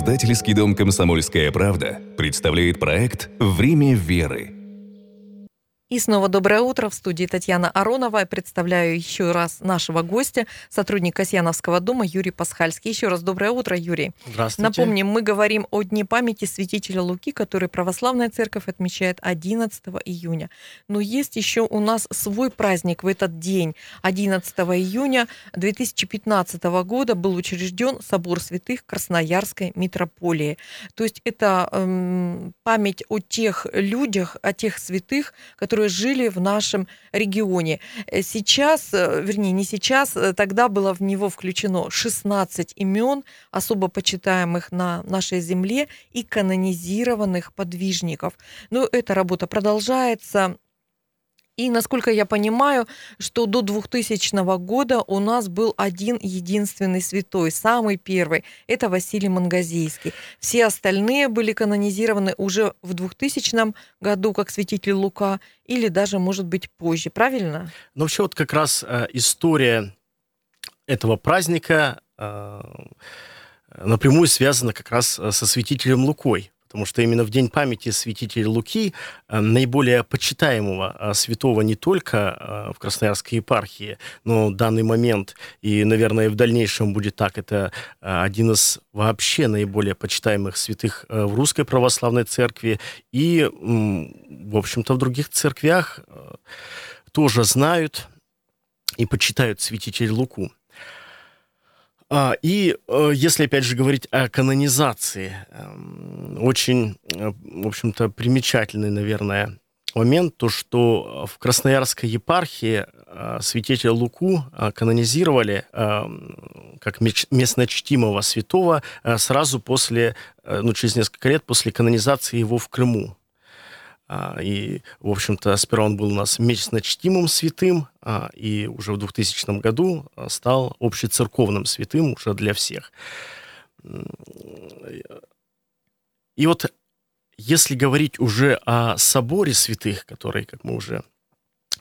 Издательский дом «Комсомольская правда» представляет проект «Время веры» И снова доброе утро. В студии Татьяна Аронова. Я представляю еще раз нашего гостя, сотрудника Касьяновского дома Юрий Пасхальский. Еще раз доброе утро, Юрий. Здравствуйте. Напомним, мы говорим о Дне памяти святителя Луки, который православная церковь отмечает 11 июня. Но есть еще у нас свой праздник в этот день. 11 июня 2015 года был учрежден собор святых Красноярской митрополии. То есть это эм, память о тех людях, о тех святых, которые которые жили в нашем регионе. Э, сейчас, э, вернее, не сейчас, э, тогда было в него включено 16 имен особо почитаемых на нашей земле и канонизированных подвижников. Но эта работа продолжается. И, насколько я понимаю, что до 2000 года у нас был один единственный святой, самый первый. Это Василий Мангазийский. Все остальные были канонизированы уже в 2000 году, как святитель Лука, или даже, может быть, позже. Правильно? Ну, вообще, вот как раз э, история этого праздника э, напрямую связана как раз э, со святителем Лукой потому что именно в день памяти святителя Луки, э, наиболее почитаемого э, святого не только э, в Красноярской епархии, но в данный момент, и, наверное, в дальнейшем будет так, это один из вообще наиболее почитаемых святых в Русской Православной Церкви и, в общем-то, в других церквях тоже знают и почитают святителя Луку. А, и э, если, опять же, говорить о канонизации, эм, очень, э, в общем-то, примечательный, наверное, момент, то, что в Красноярской епархии э, святителя Луку канонизировали эм, как местно чтимого святого сразу после, ну, через несколько лет после канонизации его в Крыму. А, и, в общем-то, сперва он был у нас местно чтимым святым, а, и уже в 2000 году а, стал общецерковным святым уже для всех. И вот если говорить уже о соборе святых, который, как мы уже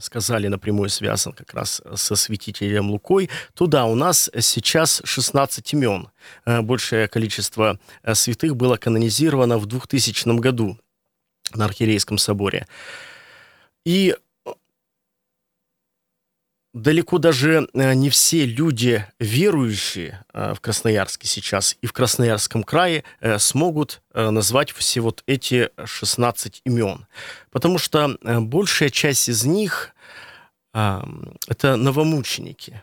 сказали, напрямую связан как раз со святителем Лукой, то да, у нас сейчас 16 имен. Большее количество святых было канонизировано в 2000 году на Архиерейском соборе. И далеко даже э, не все люди, верующие э, в Красноярске сейчас и в Красноярском крае, э, смогут назвать все вот эти 16 имен. Потому что большая часть из них – это новомученики.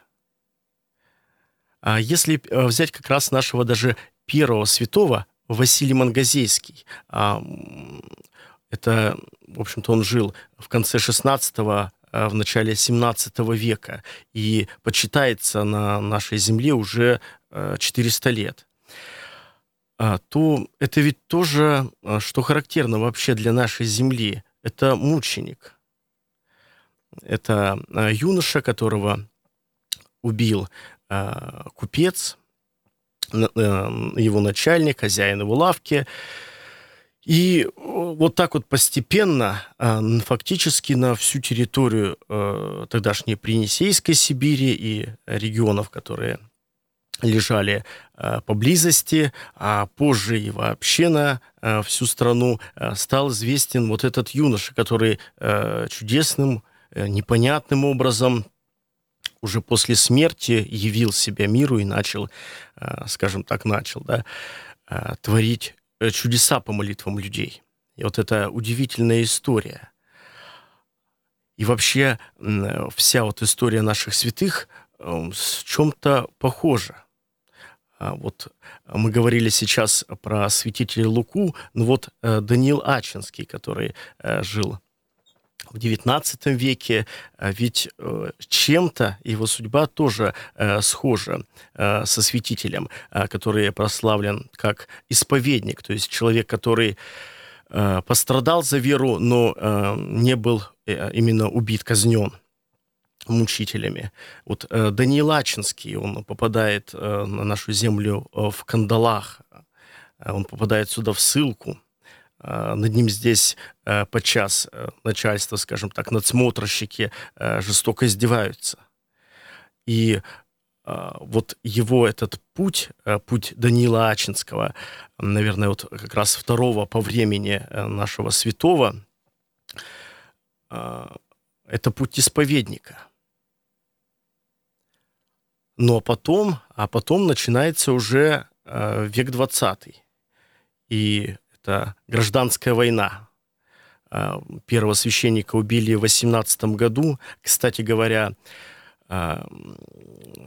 А если взять как раз нашего даже первого святого, Василий Мангазейский, это, в общем-то, он жил в конце 16 а в начале 17 века и почитается на нашей земле уже 400 э, лет, а, то это ведь тоже, а, что характерно вообще для нашей земли, это мученик. Это юноша, которого убил купец, э, его начальник, хозяин его лавки, и э, вот так вот постепенно, а, фактически на всю территорию э, тогдашней Принесейской Сибири и регионов, которые лежали э, поблизости, а позже и вообще на всю страну стал известен вот этот юноша, который чудесным, непонятным образом уже после смерти явил себя миру и начал, скажем так, начал, да, творить чудеса по молитвам людей. И вот это удивительная история. И вообще вся вот история наших святых эм, с чем-то похожа. А вот мы говорили сейчас про святителя Луку, ну вот э, Даниил Ачинский, который э, жил в XIX веке, а ведь э, чем-то его судьба тоже э, схожа э, со святителем, который прославлен как исповедник, то есть человек, который пострадал за веру, но не был именно убит, казнен мучителями. Вот Даниил Ачинский, он попадает на нашу землю в кандалах, он попадает сюда в ссылку, над ним здесь э, подчас э, начальство, скажем так, надсмотрщики жестоко издеваются. И вот его этот путь, путь Данила Ачинского, наверное, вот как раз второго по времени нашего святого, это путь исповедника. Но потом, а потом начинается уже век 20 и это гражданская война. А, первого священника убили в 18 году. Кстати говоря, а,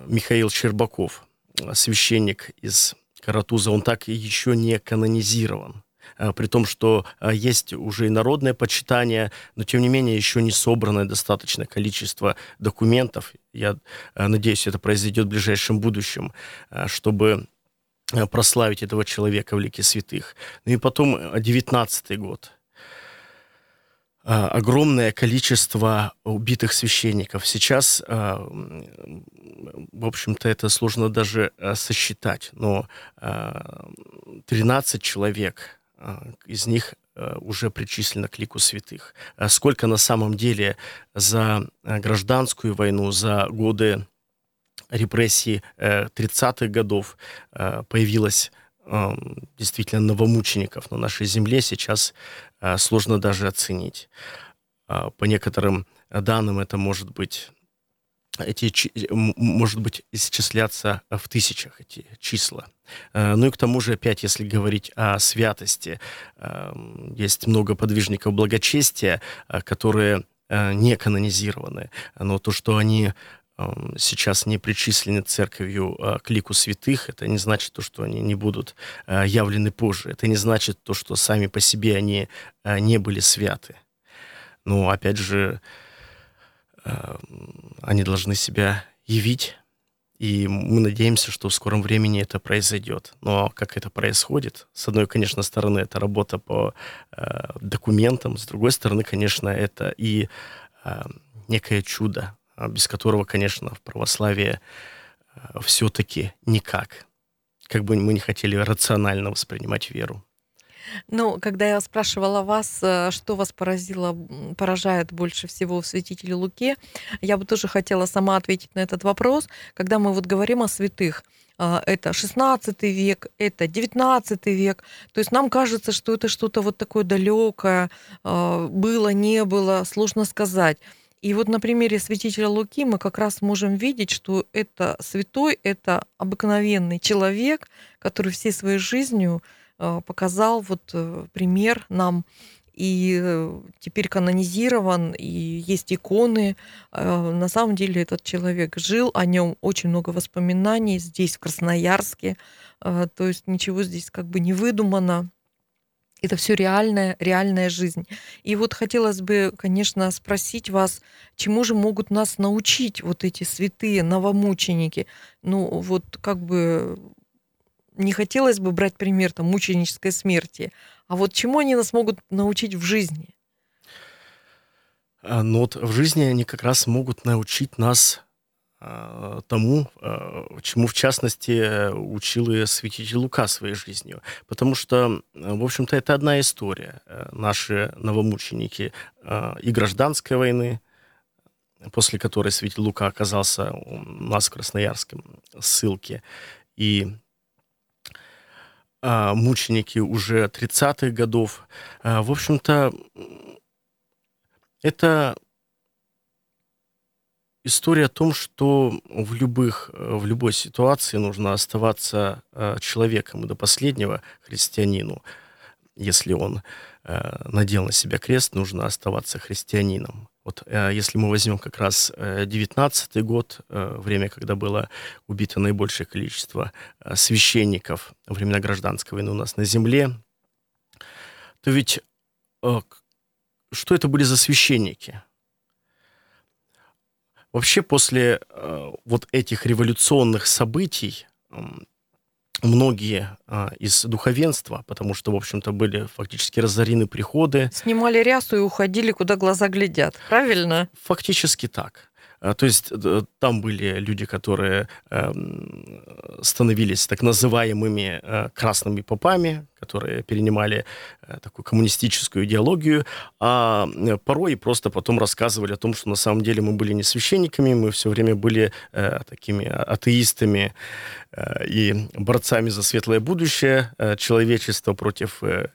Михаил Щербаков, священник из Каратуза, он так еще не канонизирован. А, при том, что есть уже и народное почитание, но тем не менее еще не собранное достаточное количество документов. Я надеюсь, это произойдет в ближайшем будущем, чтобы прославить этого человека в лике святых. Ну и потом 19 э, год. Э, огромное количество убитых священников. Сейчас, в общем-то, это сложно даже сосчитать, но 13 человек, из них уже причислено к лику святых. Сколько на самом деле за гражданскую войну, за годы репрессий 30-х э, годов э, появилось эм, действительно новомучеников на нашей земле сейчас э, сложно даже оценить. По некоторым данным это может быть эти, может быть, исчисляться в тысячах эти числа. Ну и к тому же, опять, если говорить о святости, эм, есть много подвижников благочестия, которые не канонизированы, но то, что они сейчас не причислены церковью а, к лику святых, это не значит то, что они не будут а, явлены позже. Это не значит то, что сами по себе они а, не были святы. Но, опять же, они должны себя явить, и мы надеемся, что в скором времени это произойдет. Но как это происходит? С одной, конечно, стороны, это работа по документам, с другой стороны, конечно, это и некое чудо, без которого, конечно, в православии а, все-таки никак. Как бы мы не хотели рационально воспринимать веру. Ну, когда я спрашивала вас, э, что вас поразило, поражает больше всего в святителе Луке, я бы тоже хотела сама ответить на этот вопрос. Когда мы вот говорим о святых, а, это 16 век, это 19 век. То есть нам кажется, что это что-то вот такое далекое, было, не было, сложно сказать. И вот на примере святителя Луки мы как раз можем видеть, что это святой, это обыкновенный человек, который всей своей жизнью э, показал вот э, пример нам и э, теперь канонизирован, и есть иконы. На самом деле этот человек жил, о нем очень много воспоминаний здесь, в Красноярске. То есть ничего здесь как бы не выдумано. Это все реальная, реальная жизнь. И вот хотелось бы, конечно, спросить вас, чему же могут нас научить вот эти святые новомученики? Ну, вот как бы не хотелось бы брать пример там мученической смерти, а вот чему они нас могут научить в жизни? А, ну вот в жизни они как раз могут научить нас тому, а, чему, в частности, учил и святитель Лука своей жизнью. Потому что, в общем-то, это одна история. Наши новомученики и гражданской войны, после которой святитель Лука оказался у нас в Красноярском ссылке, и мученики уже 30-х годов. В общем-то, это история о том, что в, любых, в любой ситуации нужно оставаться э, человеком и до последнего христианину. Если он э, надел на себя крест, нужно оставаться христианином. Вот э, если мы возьмем как раз 19 год, время, когда было убито наибольшее количество священников во времена гражданской войны у нас на земле, то ведь что это были за священники? Вообще после э, вот этих революционных событий э, многие э, из духовенства, потому что, в общем-то, были фактически разорены приходы. Снимали рясу и уходили, куда глаза глядят, правильно? Фактически так. Э, то есть э, там были люди, которые эм, становились так называемыми э, красными попами, которые перенимали э, такую коммунистическую идеологию, а порой просто потом рассказывали о том, что на самом деле мы были не священниками, мы все время были такими атеистами и борцами за светлое будущее э, человечества против э,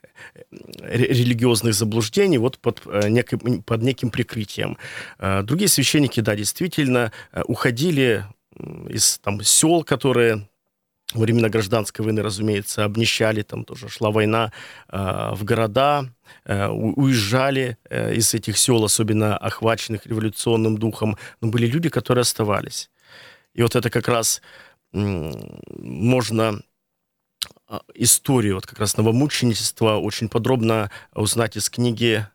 религиозных заблуждений вот под, э, неким, под неким прикрытием. Э, другие священники, да, действительно э, уходили из там, сел, которые во времена гражданской войны, разумеется, обнищали, там тоже шла война э, в города, э, уезжали э, из этих сел, особенно охваченных революционным духом, но были люди, которые оставались. И вот это как раз э, можно историю вот как раз новомученичества очень подробно узнать из книги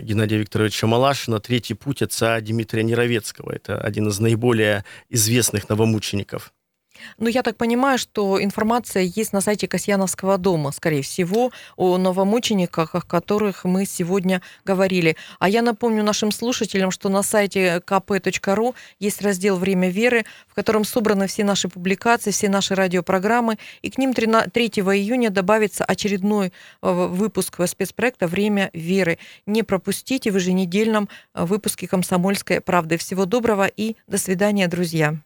Геннадия Викторовича Малашина «Третий путь отца Дмитрия Неровецкого». Это один из наиболее известных новомучеников – ну, я так понимаю, что информация есть на сайте Касьяновского дома, скорее всего, о новомучениках, о которых мы сегодня говорили. А я напомню нашим слушателям, что на сайте kp.ru есть раздел «Время веры», в котором собраны все наши публикации, все наши радиопрограммы, и к ним 3 июня добавится очередной э, выпуск спецпроекта «Время веры». Не пропустите в еженедельном э, выпуске «Комсомольской правды». Всего доброго и до свидания, друзья.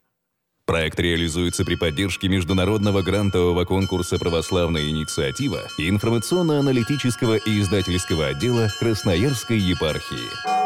Проект реализуется при поддержке международного грантового конкурса «Православная инициатива» и информационно-аналитического и издательского отдела Красноярской епархии.